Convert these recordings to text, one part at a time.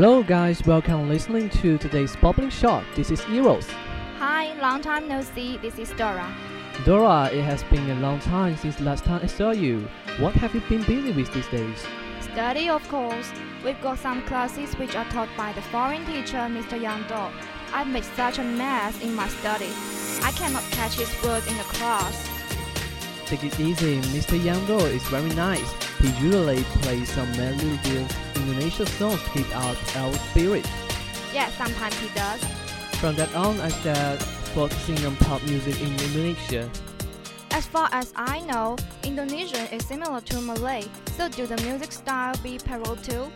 Hello guys, welcome listening to today's Bubbling Shock. This is Eros. Hi, long time no see. This is Dora. Dora, it has been a long time since last time I saw you. What have you been busy with these days? Study, of course. We've got some classes which are taught by the foreign teacher, Mr. Yang Do. I've made such a mess in my study. I cannot catch his words in the class. Take it easy, Mr. Yangdo is very nice. He usually plays some melodious Indonesian songs to keep out our spirit. Yeah, sometimes he does. From that on, I started focusing on pop music in Indonesia. As far as I know, Indonesian is similar to Malay. So do the music style be parallel too?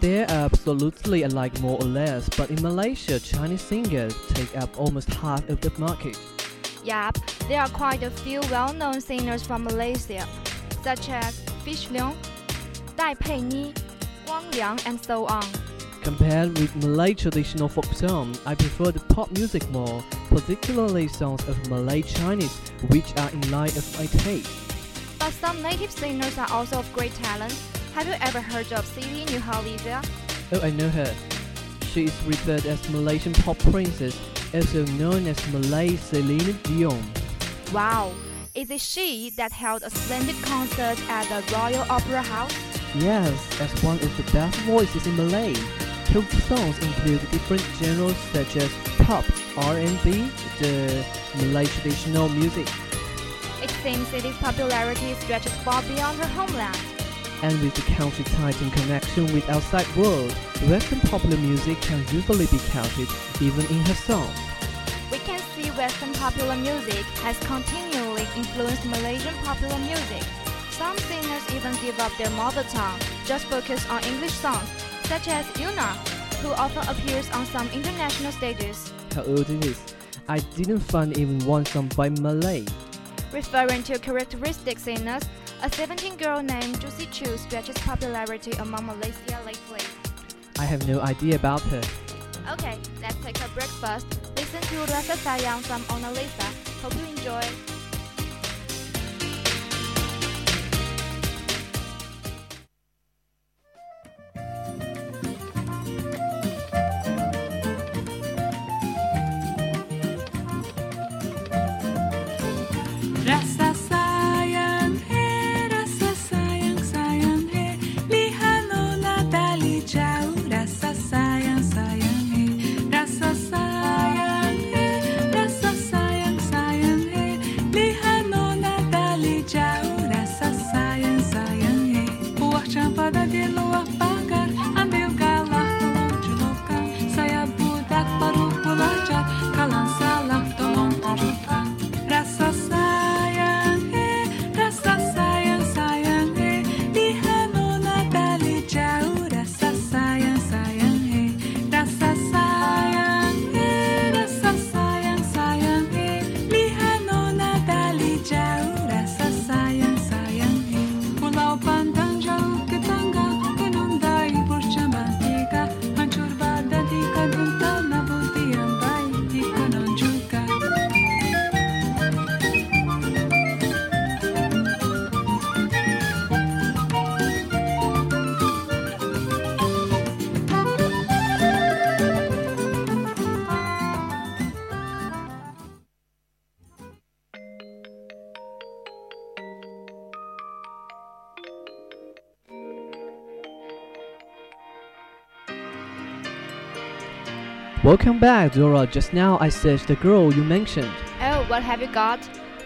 They're absolutely alike more or less, but in Malaysia, Chinese singers take up almost half of the market. Yep, there are quite a few well-known singers from Malaysia, such as Fish Leong, Dai Pei Ni, Guang Liang, and so on. Compared with Malay traditional folk song, I prefer the pop music more, particularly songs of Malay Chinese, which are in line of my taste. But some native singers are also of great talent. Have you ever heard of Siti Nurhaliza? Oh, I know her. She is referred as Malaysian pop princess, also known as Malay Celine Dion. Wow, is it she that held a splendid concert at the Royal Opera House? Yes, as one of the best voices in Malay. Her songs include different genres such as pop, R&B, the Malay traditional music, It seems Siti's popularity stretches far beyond her homeland. and with the country titan connection with outside world, Western popular music can usually be counted even in her songs. Western popular music has continually influenced Malaysian popular music. Some singers even give up their mother tongue, just focus on English songs, such as Yuna, who often appears on some international stages. How old it is? I didn't find even one song by Malay. Referring to characteristic singers, a 17 girl named Juicy Chu stretches popularity among Malaysia lately. I have no idea about her. Okay, let's take a break first. Listen to Rasa Sayang from Mona Lisa. Hope you enjoy. Welcome back, Dora. Just now I searched the girl you mentioned. Oh, what have you got?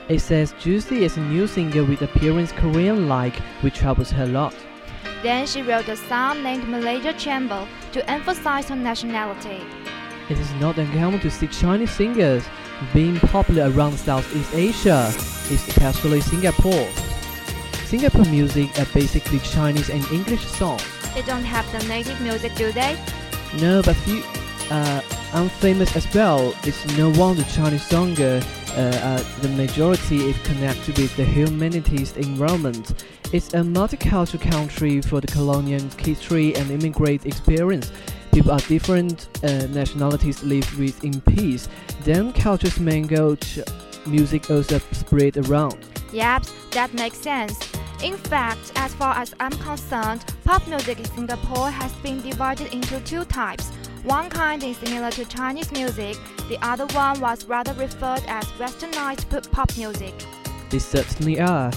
It says Juicy is a new singer with appearance Korean like, which troubles her a lot. Then she wrote a song named Malaysia Chamber to emphasize her nationality. It is not uncommon to see Chinese singers being popular around Southeast Asia, especially Singapore. Singapore music are basically Chinese and English songs. They don't have the native music, do they? No, but few uh, unfamous as well. It's no wonder Chinese singer, uh, uh, the majority is connected with the humanities environment. It's a multicultural country for the colonial history and immigrant experience. People of different uh, nationalities live with in peace. Then cultures mingle, music also spread around. Yep, that makes sense. In fact, as far as I'm concerned, pop music in Singapore has been divided into two types. One kind is similar to Chinese music, the other one was rather referred as westernized pop music. They certainly are.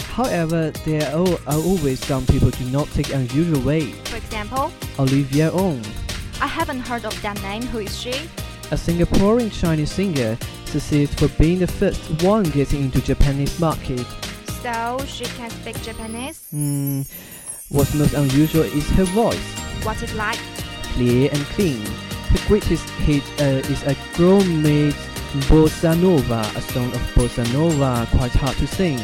However, there are, always some people do not take unusual way. For example, Olivia Ong, I haven't heard of that name. Who is she? a Singaporean Chinese singer, succeeds for being the first one getting into Japanese market. So she can speak Japanese. Hmm, what's most unusual is her voice, What's it like? Clear and clean. Her greatest hit uh, is a girl made Bossa Nova, a song of Bossa Nova, quite hard to sing.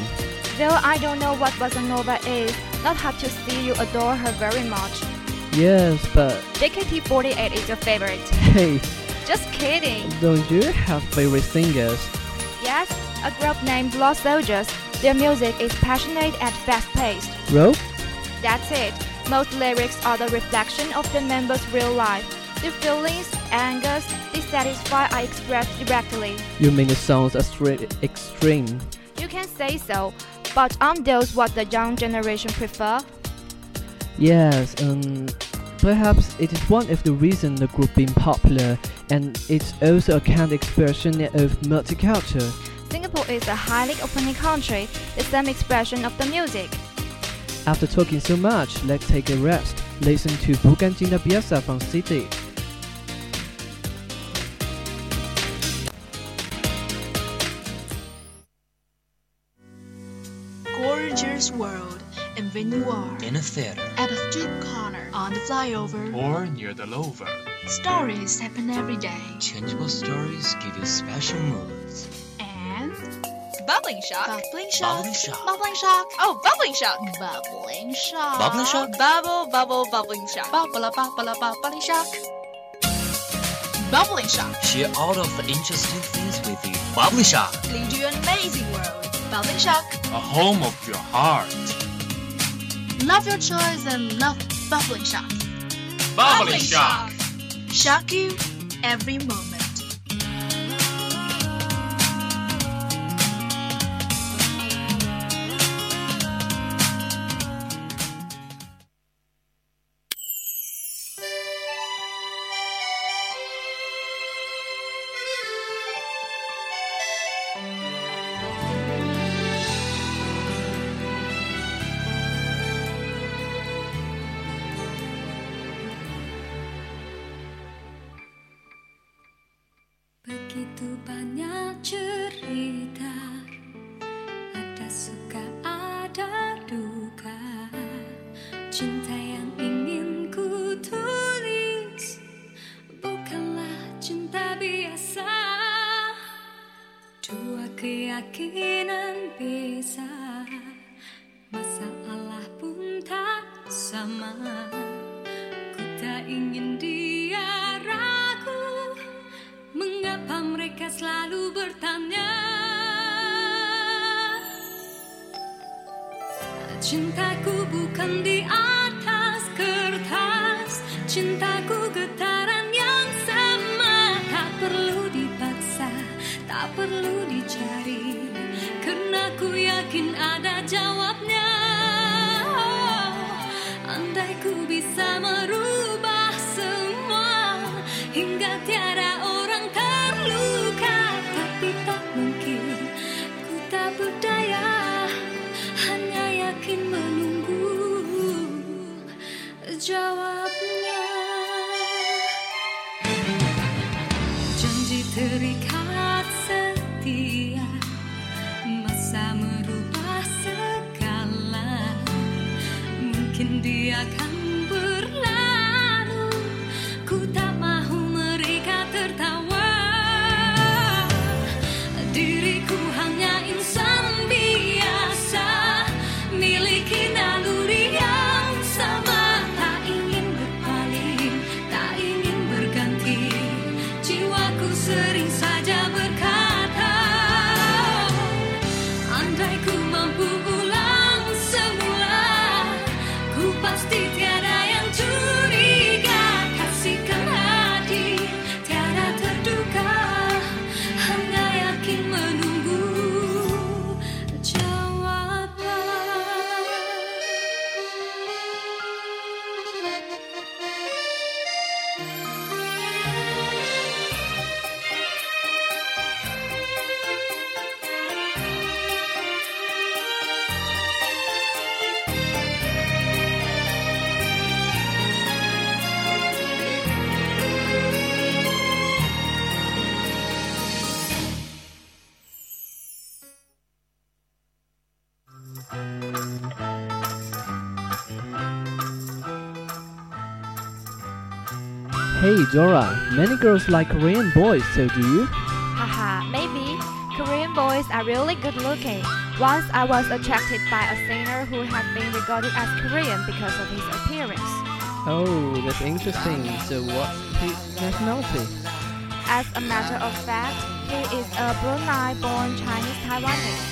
Though I don't know what bossa nova is, not hard to see you adore her very much. Yes, but JKT48 is your favorite. hey, Just kidding. don't you have favorite singers? Yes, a group named Lost Soldiers. Their music is passionate and fast-paced. Ro? That's it. Most lyrics are the reflection of the members' real life. Their feelings, angers, dissatisfied are expressed directly. You mean the songs are straight extreme? You can say so, but aren't those what the young generation prefer? Yes, um, perhaps it is one of the reasons the group being popular, and it's also a kind of expression of multicultural. Singapore is a highly open country, the same expression of the music. After talking so much, let's take a rest. Listen to Bukan Cinta Biasa from Siti. Gorgeous world, and when you are in a theater, at a street corner, on the flyover, or near the lover, stories happen every day. Changeable stories give you special moods and Bubbling shock. bubbling shock, Bubbling shock. bubbling shock, Oh, bubbling shock. bubbling shock, Bubbling shock? Bubble, bubble, bubbling shock. bubble, bubble, bubbling shock, bubbling shock. Share all of the interesting things with you. Bubbly Shock. Lead you an amazing world. Bubbling shock. A home of your heart. Love your choice and love bubbling shock. Bubbling shock. Shock you every moment. Begitu banyak cerita Ada suka, ada duka. Cinta yang ingin ku tulis Bukanlah cinta biasa. Dua keyakinan bisa Masalah pun tak sama selalu bertanya. Cintaku bukan di atas kertas Cintaku getaran yang sama. Tak perlu dipaksa, tak perlu dicari. Karena ku yakin ada jawabnya jawabnya. Janji terikat setia Masa merubah segala. Mungkin dia akan Dora, many girls like Korean boys, so do you? Haha, maybe. Korean boys are really good looking. Once I was attracted by a singer who had been regarded as Korean because of his appearance. Oh, that's interesting. So what's his nationality? As a matter of fact, he is a Brunei-born Chinese Taiwanese.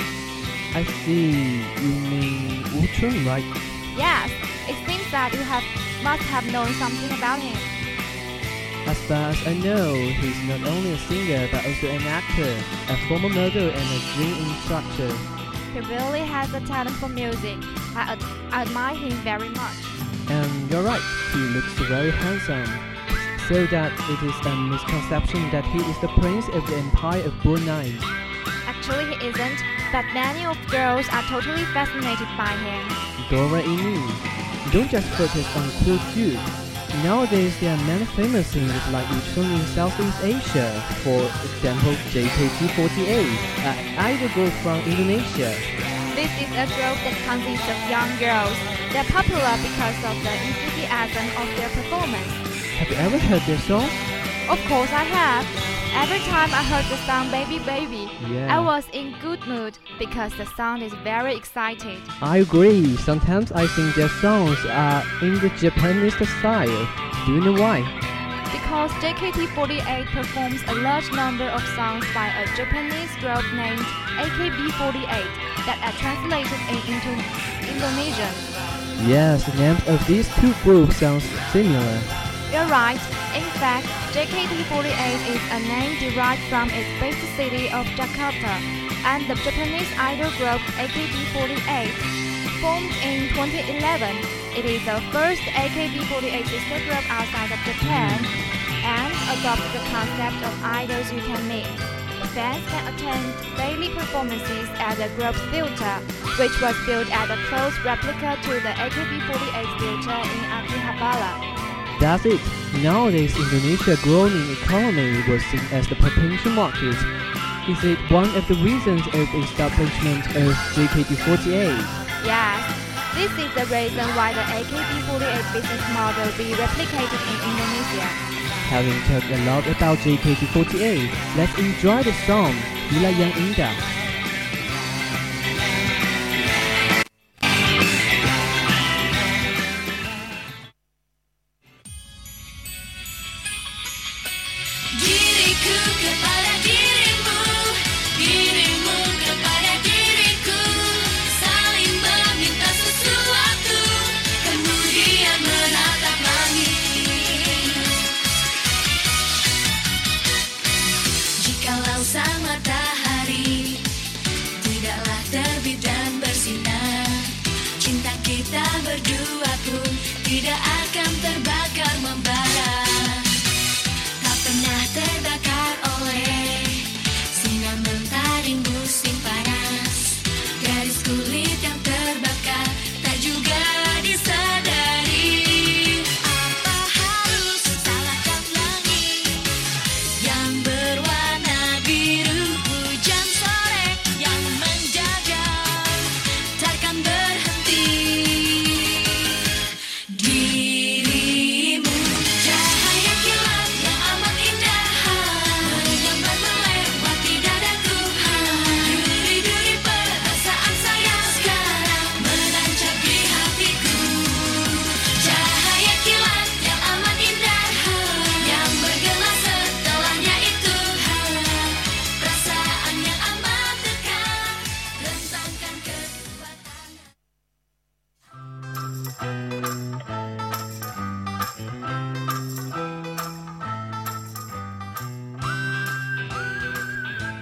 I see. You mean Wu Chun, right? Yes, it seems that you have must have known something about him. As far as I know, he's not only a singer but also an actor, a former model, and a gym instructor. He really has a talent for music. I, ad- I admire him very much. And you're right, he looks very handsome. So that it is a misconception that he is the prince of the Empire of Brunei. Actually, he isn't, but many of girls are totally fascinated by him. Dora Inu. Don't just focus on cool dudes. Nowadays, there are many famous singers like Wu Chun in Southeast Asia. For example, JKT48, an idol group from Indonesia. This is a group that consists of young girls. They're popular because of the enthusiasm of their performance. Have you ever heard their song? Of course, I have. Every time I heard the song Baby Baby, Yeah. I was in good mood because the song is very excited. I agree. Sometimes I think their songs are in the Japanese style. Do you know why? Because JKT48 performs a large number of songs by a Japanese group named AKB48 that are translated in, into Indonesian. Yes, the names of these two groups sound similar. You're right. In fact, JKT48 is a name derived from its base city of Jakarta, and the Japanese idol group AKB48. Formed in 2011, it is the first AKB48 sister group outside of Japan, and adopts the concept of idols you can meet. Fans can attend daily performances at the group's theater, which was built as a close replica to the AKB48 theater in Akihabara. That's it. Nowadays, Indonesia growing economy was seen as the potential market. Is it one of the reasons of establishment of JKT48? Yes, this is the reason why the AKB48 business model be replicated in Indonesia. Having talked a lot about JKT48, let's enjoy the song Bila Yang Indah. Terbit dan bersinar. Cinta kita berdua pun Tidak akan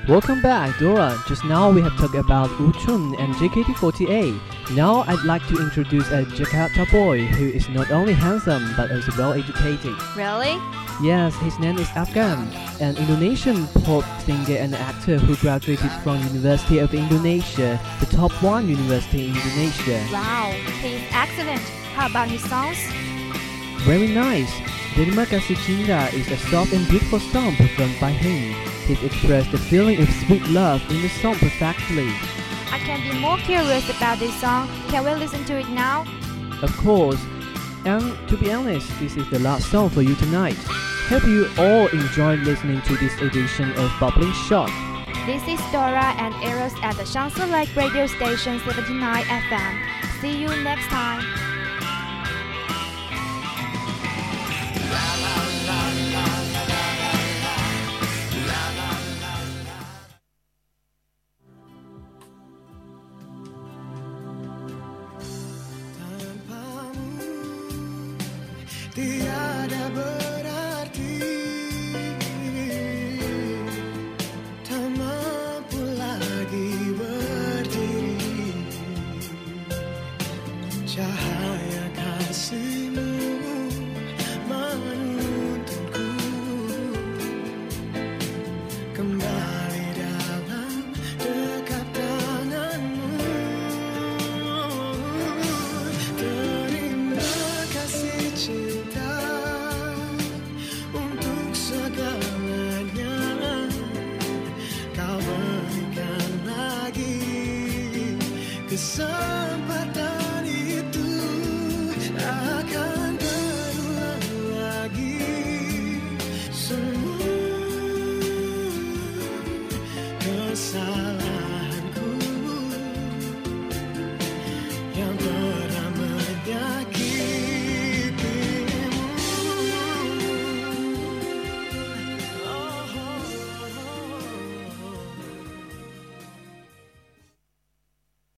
Welcome back, Dora. Just now we have talked about Wu Chun and JKT48. Now I'd like to introduce a Jakarta boy who is not only handsome but also well educated. Really? Yes, his name is Afgan, an Indonesian pop singer and actor who graduated from University of Indonesia, the top one university in Indonesia. Wow, he's excellent. How about his songs? Very nice. Terima Kasih Cinta is a soft and beautiful song performed by him. He expressed the feeling of sweet love in the song perfectly. I I can be more curious about this song. Can we listen to it now? Of course. And to be honest, this is the last song for you tonight. Hope you all enjoyed listening to this edition of Bubbling Shock. This is Dora and Eros at the Shansi Lake radio station 79 FM. See you next time. tiada ber sun.